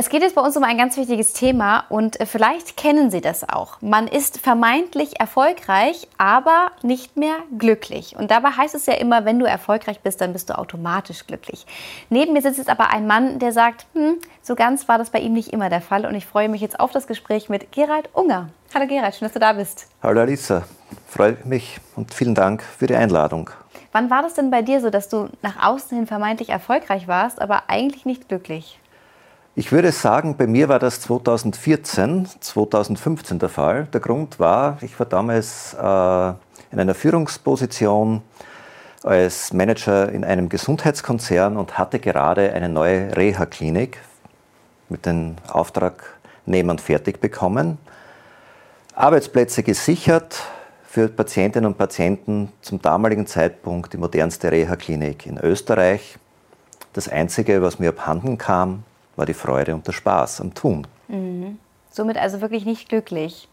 Es geht jetzt bei uns um ein ganz wichtiges Thema und äh, vielleicht kennen Sie das auch. Man ist vermeintlich erfolgreich, aber nicht mehr glücklich. Und dabei heißt es ja immer, wenn du erfolgreich bist, dann bist du automatisch glücklich. Neben mir sitzt jetzt aber ein Mann, der sagt, hm, so ganz war das bei ihm nicht immer der Fall. Und ich freue mich jetzt auf das Gespräch mit Gerald Unger. Hallo Gerald, schön, dass du da bist. Hallo Alisa, freue mich und vielen Dank für die Einladung. Wann war das denn bei dir so, dass du nach außen hin vermeintlich erfolgreich warst, aber eigentlich nicht glücklich? Ich würde sagen, bei mir war das 2014, 2015 der Fall. Der Grund war, ich war damals äh, in einer Führungsposition als Manager in einem Gesundheitskonzern und hatte gerade eine neue Reha-Klinik mit den Auftragnehmern fertig bekommen. Arbeitsplätze gesichert für Patientinnen und Patienten zum damaligen Zeitpunkt die modernste Reha-Klinik in Österreich. Das Einzige, was mir abhanden kam, war die Freude und der Spaß am Tun. Mhm. Somit also wirklich nicht glücklich?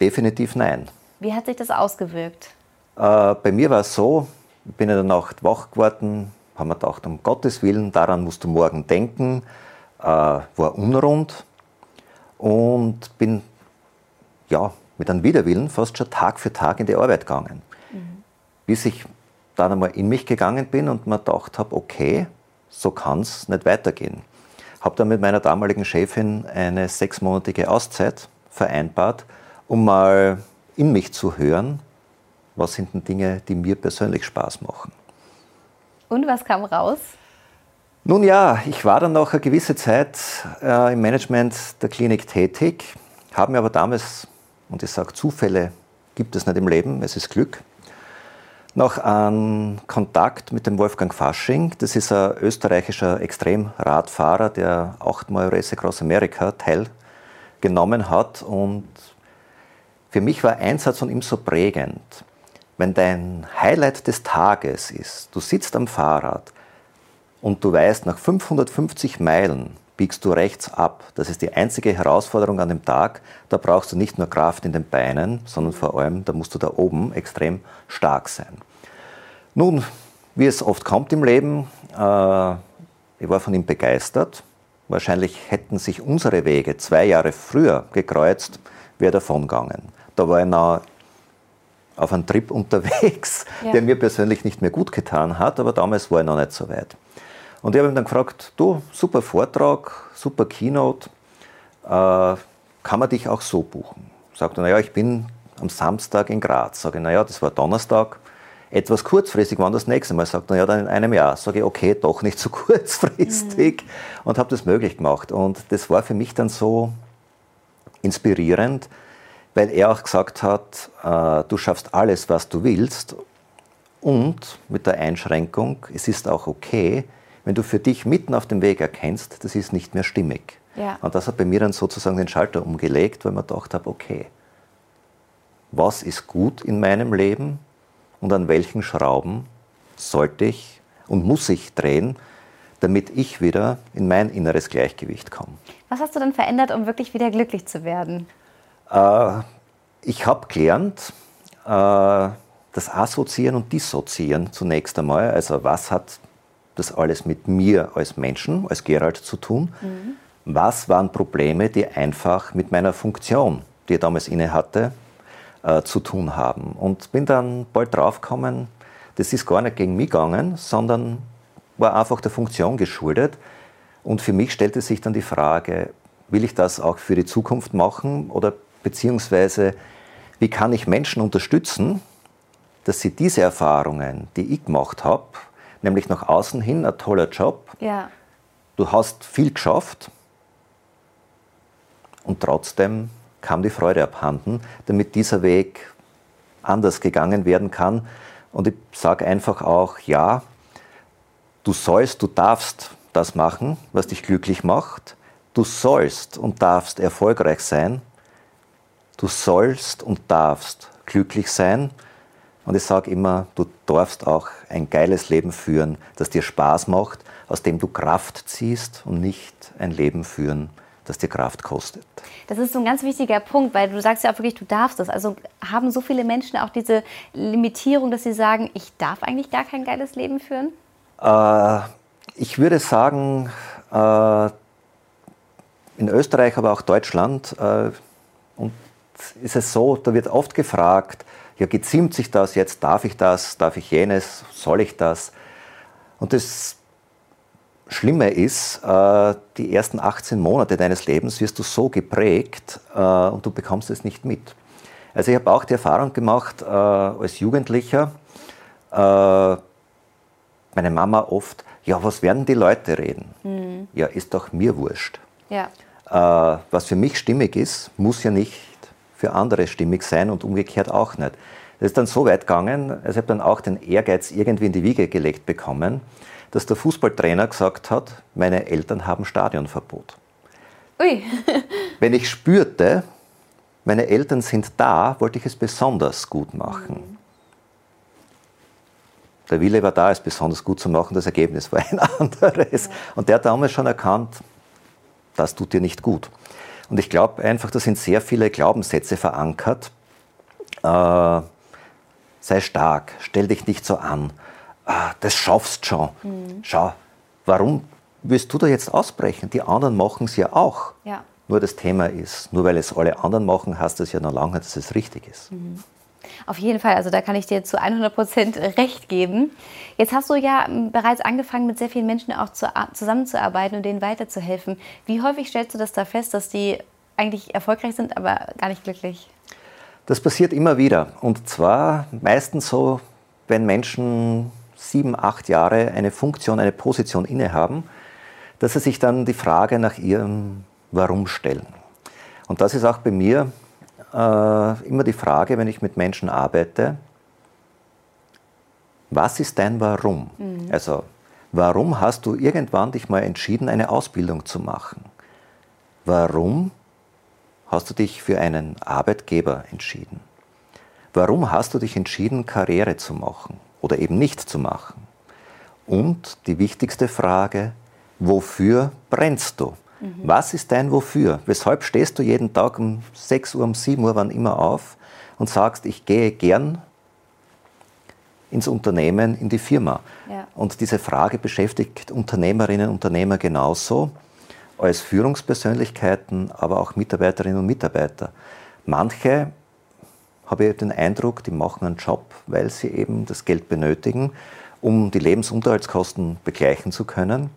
Definitiv nein. Wie hat sich das ausgewirkt? Äh, bei mir war es so, ich bin in der Nacht wach geworden, haben wir gedacht, um Gottes Willen, daran musst du morgen denken, äh, war unrund und bin ja, mit einem Widerwillen fast schon Tag für Tag in die Arbeit gegangen. Mhm. Bis ich dann einmal in mich gegangen bin und mir gedacht habe, okay, so kann es nicht weitergehen. Habe dann mit meiner damaligen Chefin eine sechsmonatige Auszeit vereinbart, um mal in mich zu hören, was sind denn Dinge, die mir persönlich Spaß machen. Und was kam raus? Nun ja, ich war dann noch eine gewisse Zeit äh, im Management der Klinik tätig, habe mir aber damals, und ich sage, Zufälle gibt es nicht im Leben, es ist Glück, noch an Kontakt mit dem Wolfgang Fasching. Das ist ein österreichischer Extremradfahrer, der achtmal Race Across America teilgenommen hat. Und für mich war ein Satz von ihm so prägend. Wenn dein Highlight des Tages ist, du sitzt am Fahrrad und du weißt, nach 550 Meilen biegst du rechts ab. Das ist die einzige Herausforderung an dem Tag. Da brauchst du nicht nur Kraft in den Beinen, sondern vor allem, da musst du da oben extrem stark sein. Nun, wie es oft kommt im Leben, äh, ich war von ihm begeistert. Wahrscheinlich hätten sich unsere Wege zwei Jahre früher gekreuzt, wäre davon gegangen. Da war ich noch auf einem Trip unterwegs, ja. der mir persönlich nicht mehr gut getan hat, aber damals war ich noch nicht so weit. Und ich habe ihn dann gefragt, du, super Vortrag, super Keynote, äh, kann man dich auch so buchen? Sagt er, naja, ich bin am Samstag in Graz. Sage ich, naja, das war Donnerstag, etwas kurzfristig, wann das nächste Mal? Sagt er, ja, dann in einem Jahr. Sage ich, okay, doch nicht so kurzfristig mhm. und habe das möglich gemacht. Und das war für mich dann so inspirierend, weil er auch gesagt hat, äh, du schaffst alles, was du willst und mit der Einschränkung, es ist auch okay, wenn du für dich mitten auf dem Weg erkennst, das ist nicht mehr stimmig. Ja. Und das hat bei mir dann sozusagen den Schalter umgelegt, weil man gedacht habe, okay, was ist gut in meinem Leben und an welchen Schrauben sollte ich und muss ich drehen, damit ich wieder in mein inneres Gleichgewicht komme. Was hast du dann verändert, um wirklich wieder glücklich zu werden? Äh, ich habe gelernt, äh, das Assoziieren und Dissoziieren zunächst einmal. Also was hat das alles mit mir als Menschen, als Gerald zu tun? Mhm. Was waren Probleme, die einfach mit meiner Funktion, die ich damals inne hatte, äh, zu tun haben? Und bin dann bald draufgekommen, das ist gar nicht gegen mich gegangen, sondern war einfach der Funktion geschuldet. Und für mich stellte sich dann die Frage, will ich das auch für die Zukunft machen oder beziehungsweise wie kann ich Menschen unterstützen, dass sie diese Erfahrungen, die ich gemacht habe, nämlich nach außen hin ein toller Job. Ja. Du hast viel geschafft und trotzdem kam die Freude abhanden, damit dieser Weg anders gegangen werden kann. Und ich sage einfach auch, ja, du sollst, du darfst das machen, was dich glücklich macht. Du sollst und darfst erfolgreich sein. Du sollst und darfst glücklich sein. Und ich sage immer, du darfst auch ein geiles Leben führen, das dir Spaß macht, aus dem du Kraft ziehst und nicht ein Leben führen, das dir Kraft kostet. Das ist so ein ganz wichtiger Punkt, weil du sagst ja auch wirklich, du darfst das. Also haben so viele Menschen auch diese Limitierung, dass sie sagen, ich darf eigentlich gar kein geiles Leben führen? Äh, ich würde sagen, äh, in Österreich, aber auch Deutschland, äh, und ist es so, da wird oft gefragt, ja, geziemt sich das jetzt, darf ich das, darf ich jenes, soll ich das? Und das Schlimme ist, äh, die ersten 18 Monate deines Lebens wirst du so geprägt äh, und du bekommst es nicht mit. Also ich habe auch die Erfahrung gemacht äh, als Jugendlicher, meine Mama oft, ja, was werden die Leute reden? Mhm. Ja, ist doch mir wurscht. Ja. was für mich stimmig ist, muss ja nicht für andere stimmig sein und umgekehrt auch nicht. Das ist dann so weit gegangen, also ich habe dann auch den Ehrgeiz irgendwie in die Wiege gelegt bekommen, dass der Fußballtrainer gesagt hat, meine Eltern haben Stadionverbot. Ui. Wenn ich spürte, meine Eltern sind da, wollte ich es besonders gut machen. Mhm. Der Wille war da, es besonders gut zu machen, das Ergebnis war ein anderes. Und der hat damals schon erkannt, das tut dir nicht gut. Und ich glaube einfach, da sind sehr viele Glaubenssätze verankert. Äh, sei stark, stell dich nicht so an, ah, das schaffst schon. Mhm. Schau, warum willst du da jetzt ausbrechen? Die anderen machen es ja auch. Ja. Nur das Thema ist, nur weil es alle anderen machen, heißt das ja noch lange, dass es richtig ist. Mhm. Auf jeden Fall, also da kann ich dir zu 100 Prozent recht geben. Jetzt hast du ja bereits angefangen, mit sehr vielen Menschen auch zu, zusammenzuarbeiten und denen weiterzuhelfen. Wie häufig stellst du das da fest, dass die eigentlich erfolgreich sind, aber gar nicht glücklich? Das passiert immer wieder. Und zwar meistens so, wenn Menschen sieben, acht Jahre eine Funktion, eine Position innehaben, dass sie sich dann die Frage nach ihrem Warum stellen. Und das ist auch bei mir äh, immer die Frage, wenn ich mit Menschen arbeite, was ist dein Warum? Mhm. Also, warum hast du irgendwann dich mal entschieden, eine Ausbildung zu machen? Warum hast du dich für einen Arbeitgeber entschieden? Warum hast du dich entschieden, Karriere zu machen oder eben nicht zu machen? Und die wichtigste Frage, wofür brennst du? Mhm. Was ist dein Wofür? Weshalb stehst du jeden Tag um 6 Uhr, um 7 Uhr, wann immer auf und sagst, ich gehe gern ins Unternehmen, in die Firma? Ja. Und diese Frage beschäftigt Unternehmerinnen und Unternehmer genauso als Führungspersönlichkeiten, aber auch Mitarbeiterinnen und Mitarbeiter. Manche habe ich den Eindruck, die machen einen Job, weil sie eben das Geld benötigen, um die Lebensunterhaltskosten begleichen zu können.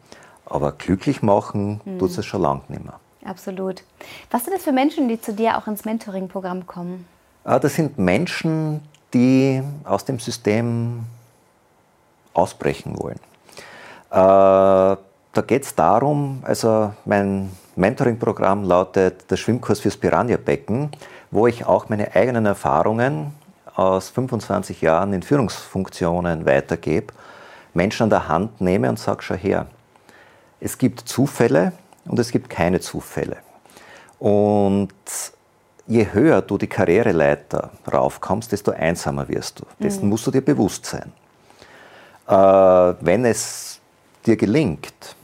Aber glücklich machen mhm. tut es schon lange nicht mehr. Absolut. Was sind das für Menschen, die zu dir auch ins Mentoring-Programm kommen? Ah, das sind Menschen, die aus dem System ausbrechen wollen. Äh, da geht es darum, also mein Mentoring-Programm lautet der Schwimmkurs fürs Piranha-Becken, wo ich auch meine eigenen Erfahrungen aus 25 Jahren in Führungsfunktionen weitergebe, Menschen an der Hand nehme und sage, schau her, es gibt Zufälle und es gibt keine Zufälle. Und je höher du die Karriereleiter raufkommst, desto einsamer wirst du. Dessen mhm. musst du dir bewusst sein. Äh, wenn es dir gelingt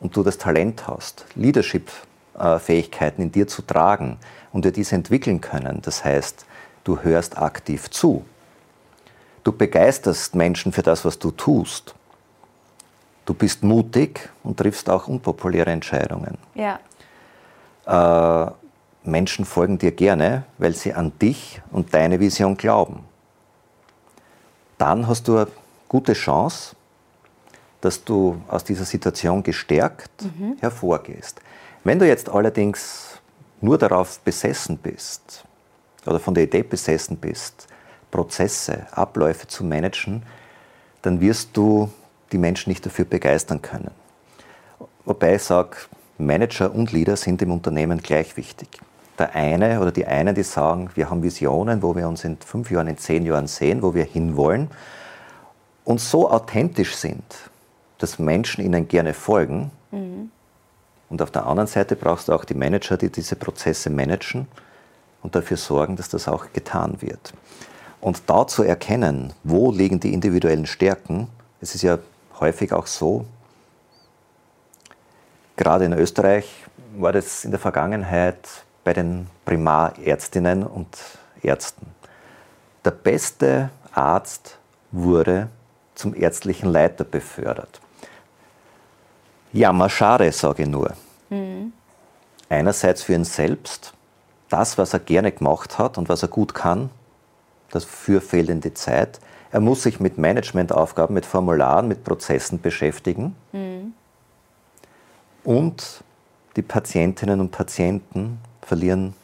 und du das Talent hast, Leadership-Fähigkeiten in dir zu tragen und dir diese entwickeln können, das heißt, du hörst aktiv zu, du begeisterst Menschen für das, was du tust, Du bist mutig und triffst auch unpopuläre Entscheidungen. Ja. Äh, Menschen folgen dir gerne, weil sie an dich und deine Vision glauben. Dann hast du eine gute Chance, dass du aus dieser Situation gestärkt mhm. hervorgehst. Wenn du jetzt allerdings nur darauf besessen bist oder von der Idee besessen bist, Prozesse, Abläufe zu managen, dann wirst du die Menschen nicht dafür begeistern können. Wobei ich sage, Manager und Leader sind im Unternehmen gleich wichtig. Der eine oder die einen, die sagen, wir haben Visionen, wo wir uns in fünf Jahren, in zehn Jahren sehen, wo wir hinwollen und so authentisch sind, dass Menschen ihnen gerne folgen. Mhm. Und auf der anderen Seite brauchst du auch die Manager, die diese Prozesse managen, und dafür sorgen, dass das auch getan wird. Und da zu erkennen, wo liegen die individuellen Stärken, es ist ja häufig auch so, gerade in Österreich war das in der Vergangenheit bei den Primarärztinnen und Ärzten. Der beste Arzt wurde zum ärztlichen Leiter befördert. Jammer schade, sage ich nur. Mhm. Einerseits für ihn selbst, das, was er gerne gemacht hat und was er gut kann, dafür fehlende Zeit. Er muss sich mit Managementaufgaben, mit Formularen, mit Prozessen beschäftigen. Mhm. Und die Patientinnen und Patienten verlieren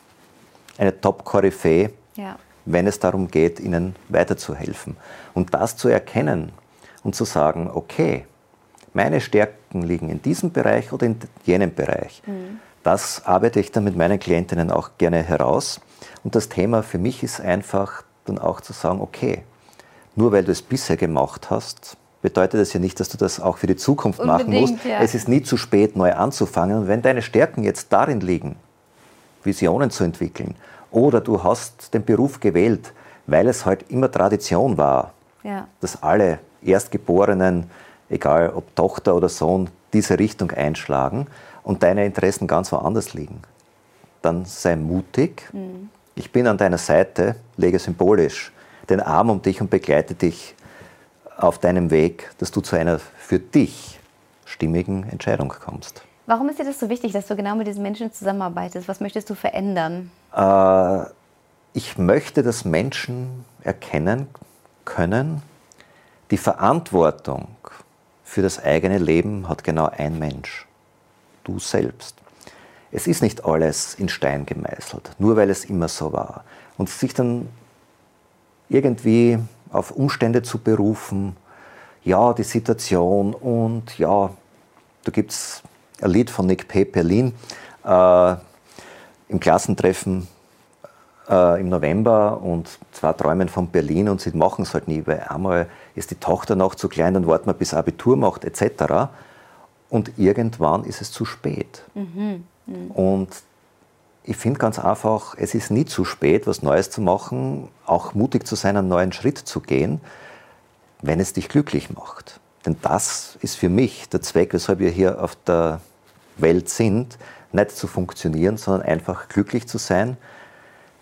eine Top-Koryphäe, ja. wenn es darum geht, ihnen weiterzuhelfen. Und das zu erkennen und zu sagen, okay, meine Stärken liegen in diesem Bereich oder in jenem Bereich. Mhm. Das arbeite ich dann mit meinen Klientinnen auch gerne heraus. Und das Thema für mich ist einfach dann auch zu sagen, okay, nur weil du es bisher gemacht hast, bedeutet das ja nicht, dass du das auch für die Zukunft Unbedingt, machen musst. Ja. Es ist nie zu spät, neu anzufangen. Und wenn deine Stärken jetzt darin liegen, Visionen zu entwickeln, oder du hast den Beruf gewählt, weil es halt immer Tradition war, ja. dass alle Erstgeborenen, egal ob Tochter oder Sohn, diese Richtung einschlagen und deine Interessen ganz woanders liegen, dann sei mutig. Mhm. Ich bin an deiner Seite, lege symbolisch den Arm um dich und begleite dich auf deinem Weg, dass du zu einer für dich stimmigen Entscheidung kommst. Warum ist dir das so wichtig, dass du genau mit diesen Menschen zusammenarbeitest? Was möchtest du verändern? Äh, ich möchte, dass Menschen erkennen können, die Verantwortung für das eigene Leben hat genau ein Mensch, du selbst. Es ist nicht alles in Stein gemeißelt, nur weil es immer so war. Und sich dann irgendwie auf Umstände zu berufen, ja, die Situation und ja, da gibt es ein Lied von Nick P. Berlin äh, im Klassentreffen äh, im November und zwei träumen von Berlin und sie machen es halt nie, weil einmal ist die Tochter noch zu klein, dann warten wir bis Abitur macht etc. Und irgendwann ist es zu spät. Mhm. Mhm. Und ich finde ganz einfach, es ist nie zu spät, was Neues zu machen, auch mutig zu sein, einen neuen Schritt zu gehen, wenn es dich glücklich macht. Denn das ist für mich der Zweck, weshalb wir hier auf der Welt sind, nicht zu funktionieren, sondern einfach glücklich zu sein,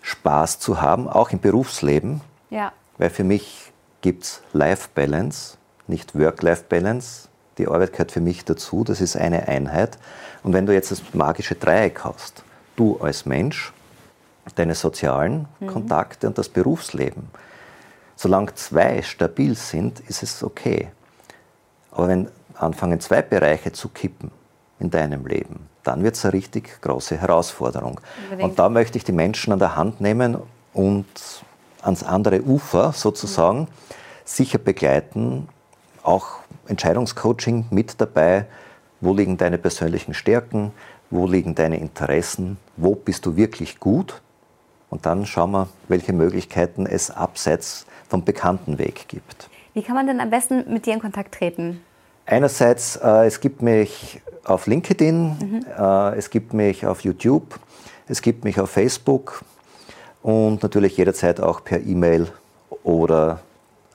Spaß zu haben, auch im Berufsleben. Ja. Weil für mich gibt es Life-Balance, nicht Work-Life-Balance. Die Arbeit gehört für mich dazu, das ist eine Einheit. Und wenn du jetzt das magische Dreieck hast, du als Mensch, deine sozialen mhm. Kontakte und das Berufsleben. Solange zwei stabil sind, ist es okay. Aber wenn anfangen zwei Bereiche zu kippen in deinem Leben, dann wird es eine richtig große Herausforderung. Unbedingt. Und da möchte ich die Menschen an der Hand nehmen und ans andere Ufer sozusagen mhm. sicher begleiten, auch Entscheidungscoaching mit dabei, wo liegen deine persönlichen Stärken, wo liegen deine Interessen, wo bist du wirklich gut und dann schauen wir, welche Möglichkeiten es abseits vom bekannten Weg gibt. Wie kann man denn am besten mit dir in Kontakt treten? Einerseits, äh, es gibt mich auf LinkedIn, mhm. äh, es gibt mich auf YouTube, es gibt mich auf Facebook und natürlich jederzeit auch per E-Mail oder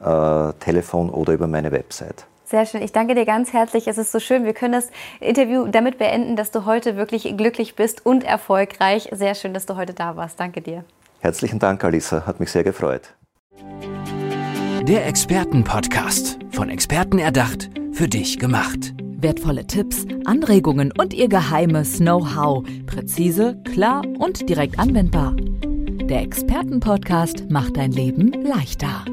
äh, Telefon oder über meine Website. Sehr schön. Ich danke dir ganz herzlich. Es ist so schön. Wir können das Interview damit beenden, dass du heute wirklich glücklich bist und erfolgreich. Sehr schön, dass du heute da warst. Danke dir. Herzlichen Dank, Alisa. Hat mich sehr gefreut. Der Expertenpodcast. Von Experten erdacht, für dich gemacht. Wertvolle Tipps, Anregungen und ihr geheimes Know-how. Präzise, klar und direkt anwendbar. Der Expertenpodcast macht dein Leben leichter.